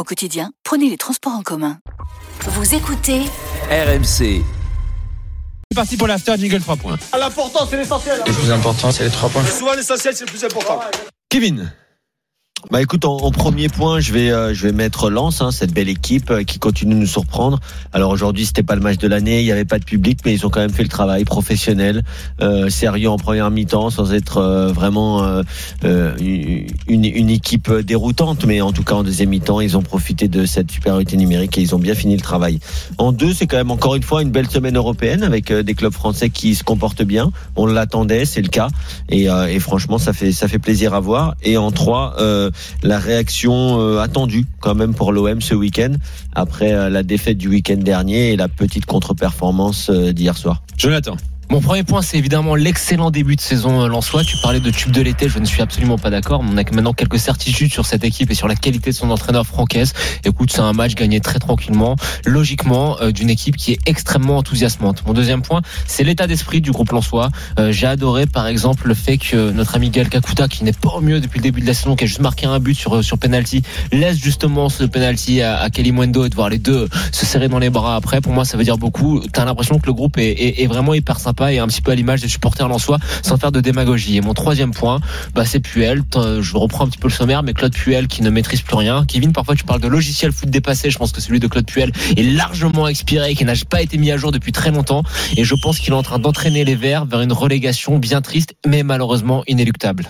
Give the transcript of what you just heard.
Au quotidien, prenez les transports en commun. Vous écoutez RMC. C'est parti pour l'after jingle 3 points. L'important, c'est l'essentiel. Le plus important, c'est les trois points. Souvent, l'essentiel, c'est le plus important. Kevin. Bah écoute, en, en premier point, je vais euh, je vais mettre Lens, hein, cette belle équipe euh, qui continue de nous surprendre. Alors aujourd'hui, c'était pas le match de l'année, il y avait pas de public, mais ils ont quand même fait le travail professionnel, euh, sérieux en première mi-temps, sans être euh, vraiment euh, euh, une, une équipe déroutante, mais en tout cas en deuxième mi-temps, ils ont profité de cette supériorité numérique et ils ont bien fini le travail. En deux, c'est quand même encore une fois une belle semaine européenne avec des clubs français qui se comportent bien. On l'attendait, c'est le cas, et, et franchement, ça fait ça fait plaisir à voir. Et en trois. Euh, la réaction euh, attendue quand même pour l'OM ce week-end après euh, la défaite du week-end dernier et la petite contre-performance euh, d'hier soir. Jonathan. Mon premier point, c'est évidemment l'excellent début de saison euh, lensois. Tu parlais de tube de l'été, je ne suis absolument pas d'accord. On a maintenant quelques certitudes sur cette équipe et sur la qualité de son entraîneur Francaise. Écoute, c'est un match gagné très tranquillement, logiquement, euh, d'une équipe qui est extrêmement enthousiasmante. Mon deuxième point, c'est l'état d'esprit du groupe lensois. Euh, J'ai adoré, par exemple, le fait que notre ami Gal Kakuta, qui n'est pas au mieux depuis le début de la saison, qui a juste marqué un but sur sur penalty, laisse justement ce penalty à, Kelly Mwendo et de voir les deux se serrer dans les bras après. Pour moi, ça veut dire beaucoup. T'as l'impression que le groupe est vraiment hyper sympa et un petit peu à l'image des supporters lensois, sans faire de démagogie. Et mon troisième point, bah, c'est Puel. Je reprends un petit peu le sommaire, mais Claude Puel qui ne maîtrise plus rien. Kevin, parfois tu parles de logiciel foot dépassé. Je pense que celui de Claude Puel est largement expiré, qui n'a pas été mis à jour depuis très longtemps. Et je pense qu'il est en train d'entraîner les Verts vers une relégation bien triste, mais malheureusement inéluctable.